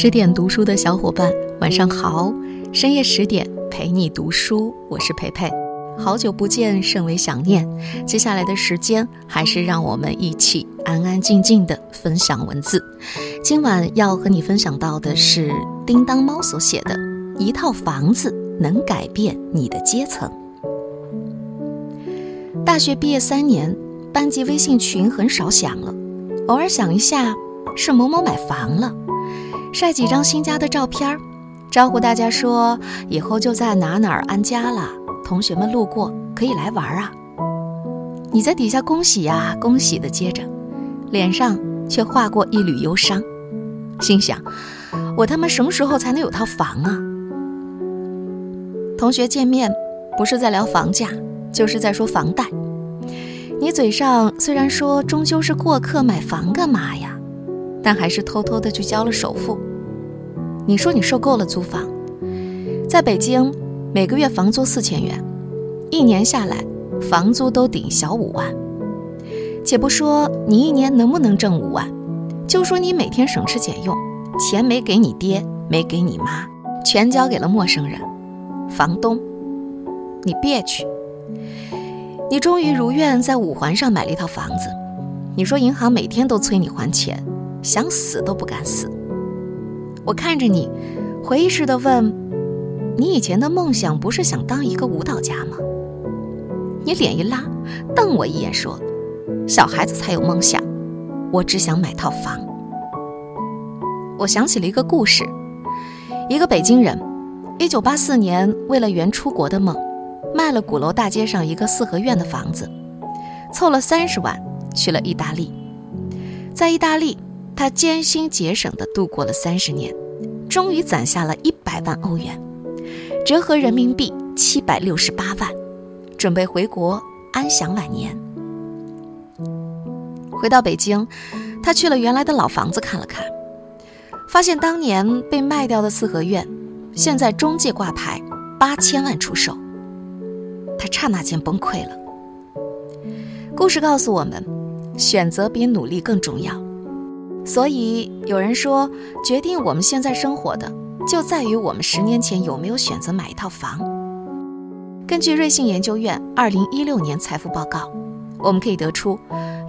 十点读书的小伙伴，晚上好！深夜十点陪你读书，我是培培。好久不见，甚为想念。接下来的时间，还是让我们一起安安静静的分享文字。今晚要和你分享到的是叮当猫所写的《一套房子能改变你的阶层》。大学毕业三年，班级微信群很少响了，偶尔响一下，是某某买房了。晒几张新家的照片儿，招呼大家说以后就在哪哪儿安家了。同学们路过可以来玩啊！你在底下恭喜呀恭喜的接着，脸上却划过一缕忧伤，心想：我他妈什么时候才能有套房啊？同学见面不是在聊房价，就是在说房贷。你嘴上虽然说终究是过客，买房干嘛呀？但还是偷偷的去交了首付。你说你受够了租房，在北京每个月房租四千元，一年下来房租都顶小五万。且不说你一年能不能挣五万，就说你每天省吃俭用，钱没给你爹，没给你妈，全交给了陌生人，房东。你别去。你终于如愿在五环上买了一套房子。你说银行每天都催你还钱。想死都不敢死。我看着你，回忆似的问：“你以前的梦想不是想当一个舞蹈家吗？”你脸一拉，瞪我一眼说：“小孩子才有梦想，我只想买套房。”我想起了一个故事：一个北京人，一九八四年为了圆出国的梦，卖了鼓楼大街上一个四合院的房子，凑了三十万去了意大利，在意大利。他艰辛节省地度过了三十年，终于攒下了一百万欧元，折合人民币七百六十八万，准备回国安享晚年。回到北京，他去了原来的老房子看了看，发现当年被卖掉的四合院，现在中介挂牌八千万出售，他刹那间崩溃了。故事告诉我们，选择比努力更重要。所以有人说，决定我们现在生活的，就在于我们十年前有没有选择买一套房。根据瑞信研究院二零一六年财富报告，我们可以得出，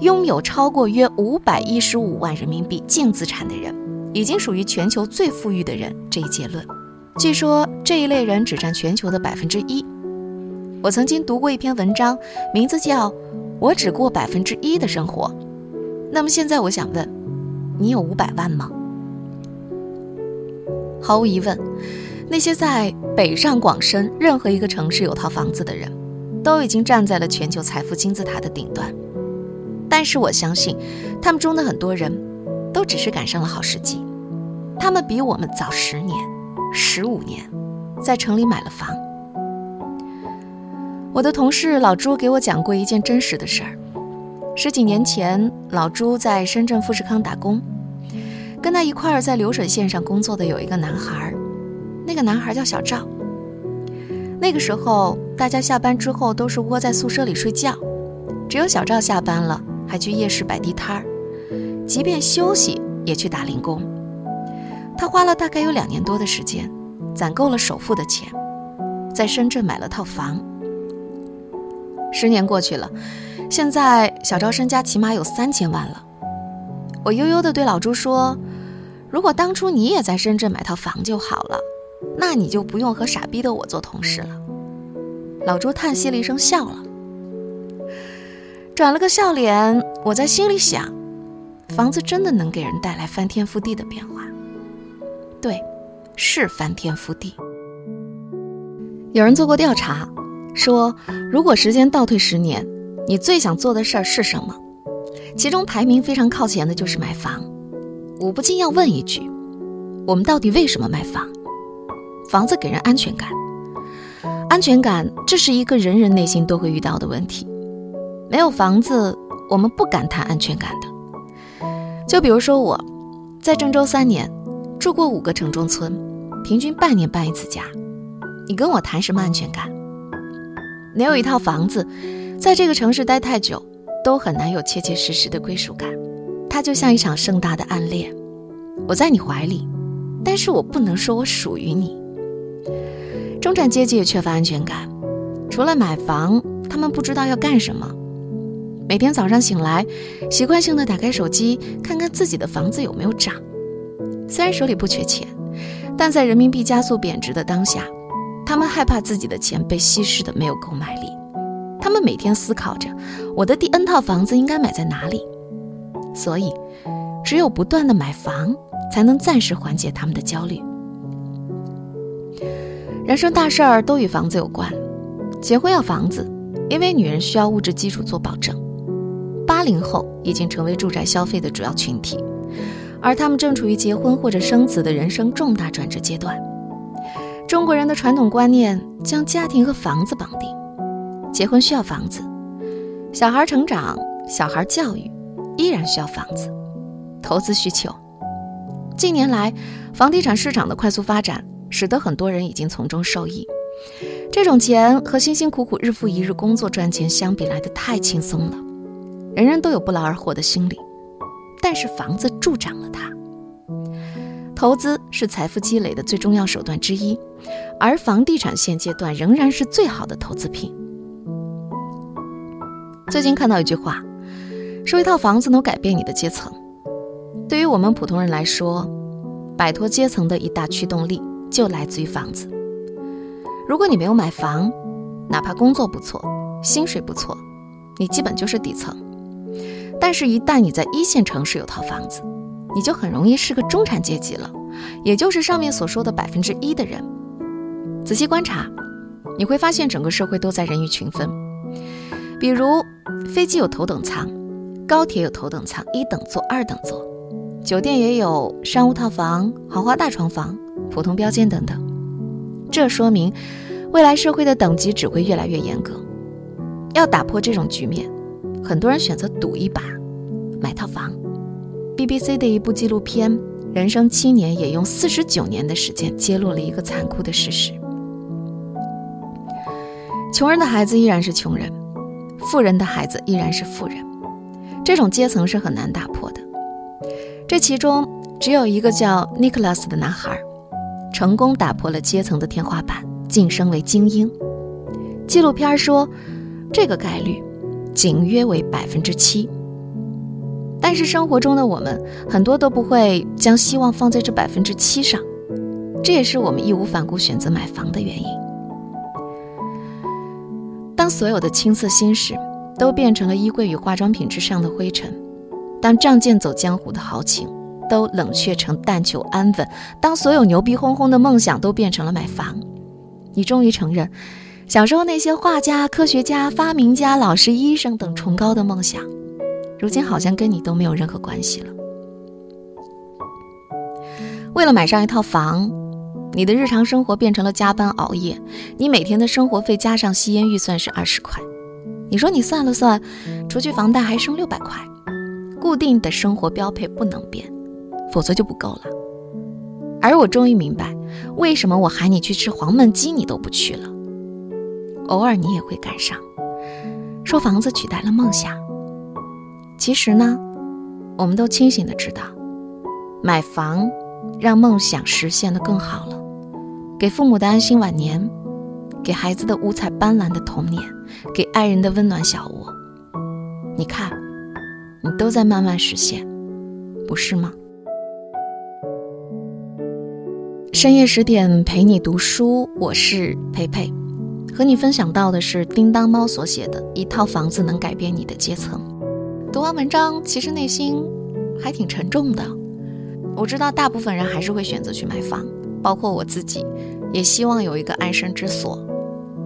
拥有超过约五百一十五万人民币净资产的人，已经属于全球最富裕的人这一结论。据说这一类人只占全球的百分之一。我曾经读过一篇文章，名字叫《我只过百分之一的生活》。那么现在我想问。你有五百万吗？毫无疑问，那些在北上广深任何一个城市有套房子的人，都已经站在了全球财富金字塔的顶端。但是我相信，他们中的很多人，都只是赶上了好时机。他们比我们早十年、十五年，在城里买了房。我的同事老朱给我讲过一件真实的事儿。十几年前，老朱在深圳富士康打工，跟他一块儿在流水线上工作的有一个男孩，那个男孩叫小赵。那个时候，大家下班之后都是窝在宿舍里睡觉，只有小赵下班了还去夜市摆地摊儿，即便休息也去打零工。他花了大概有两年多的时间，攒够了首付的钱，在深圳买了套房。十年过去了。现在小赵身家起码有三千万了。我悠悠地对老朱说：“如果当初你也在深圳买套房就好了，那你就不用和傻逼的我做同事了。”老朱叹息了一声，笑了，转了个笑脸。我在心里想：房子真的能给人带来翻天覆地的变化。对，是翻天覆地。有人做过调查，说如果时间倒退十年。你最想做的事儿是什么？其中排名非常靠前的就是买房。我不禁要问一句：我们到底为什么买房？房子给人安全感，安全感这是一个人人内心都会遇到的问题。没有房子，我们不敢谈安全感的。就比如说我，在郑州三年，住过五个城中村，平均半年搬一次家。你跟我谈什么安全感？没有一套房子。在这个城市待太久，都很难有切切实实的归属感。它就像一场盛大的暗恋，我在你怀里，但是我不能说我属于你。中产阶级也缺乏安全感，除了买房，他们不知道要干什么。每天早上醒来，习惯性的打开手机，看看自己的房子有没有涨。虽然手里不缺钱，但在人民币加速贬值的当下，他们害怕自己的钱被稀释的没有购买力。他们每天思考着，我的第 N 套房子应该买在哪里。所以，只有不断的买房，才能暂时缓解他们的焦虑。人生大事儿都与房子有关，结婚要房子，因为女人需要物质基础做保证。八零后已经成为住宅消费的主要群体，而他们正处于结婚或者生子的人生重大转折阶段。中国人的传统观念将家庭和房子绑定，结婚需要房子，小孩成长、小孩教育依然需要房子，投资需求。近年来，房地产市场的快速发展。使得很多人已经从中受益，这种钱和辛辛苦苦日复一日工作赚钱相比来的太轻松了，人人都有不劳而获的心理。但是房子助长了它。投资是财富积累的最重要手段之一，而房地产现阶段仍然是最好的投资品。最近看到一句话，说一套房子能改变你的阶层。对于我们普通人来说，摆脱阶层的一大驱动力。就来自于房子。如果你没有买房，哪怕工作不错，薪水不错，你基本就是底层。但是，一旦你在一线城市有套房子，你就很容易是个中产阶级了，也就是上面所说的百分之一的人。仔细观察，你会发现整个社会都在人鱼群分。比如，飞机有头等舱，高铁有头等舱一等座、二等座，酒店也有商务套房、豪华大床房。普通标间等等，这说明未来社会的等级只会越来越严格。要打破这种局面，很多人选择赌一把，买套房。BBC 的一部纪录片《人生七年》也用四十九年的时间揭露了一个残酷的事实：穷人的孩子依然是穷人，富人的孩子依然是富人。这种阶层是很难打破的。这其中只有一个叫 Nicholas 的男孩。成功打破了阶层的天花板，晋升为精英。纪录片说，这个概率仅约为百分之七。但是生活中的我们很多都不会将希望放在这百分之七上，这也是我们义无反顾选择买房的原因。所有的青涩心事都变成了衣柜与化妆品之上的灰尘，当仗剑走江湖的豪情。都冷却成但求安稳。当所有牛逼哄哄的梦想都变成了买房，你终于承认，小时候那些画家、科学家、发明家、老师、医生等崇高的梦想，如今好像跟你都没有任何关系了。为了买上一套房，你的日常生活变成了加班熬夜。你每天的生活费加上吸烟预算是二十块，你说你算了算，除去房贷还剩六百块，固定的生活标配不能变。否则就不够了。而我终于明白，为什么我喊你去吃黄焖鸡，你都不去了。偶尔你也会赶上，说房子取代了梦想。其实呢，我们都清醒的知道，买房让梦想实现的更好了，给父母的安心晚年，给孩子的五彩斑斓的童年，给爱人的温暖小窝。你看，你都在慢慢实现，不是吗？深夜十点陪你读书，我是佩佩，和你分享到的是叮当猫所写的一套房子能改变你的阶层。读完文章，其实内心还挺沉重的。我知道大部分人还是会选择去买房，包括我自己，也希望有一个安身之所。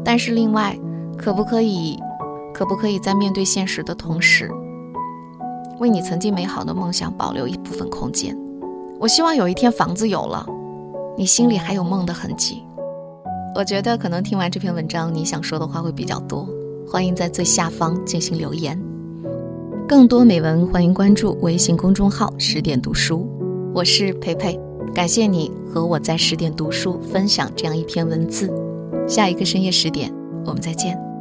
但是另外，可不可以，可不可以在面对现实的同时，为你曾经美好的梦想保留一部分空间？我希望有一天房子有了。你心里还有梦的痕迹，我觉得可能听完这篇文章，你想说的话会比较多。欢迎在最下方进行留言。更多美文，欢迎关注微信公众号“十点读书”，我是佩佩。感谢你和我在十点读书分享这样一篇文字。下一个深夜十点，我们再见。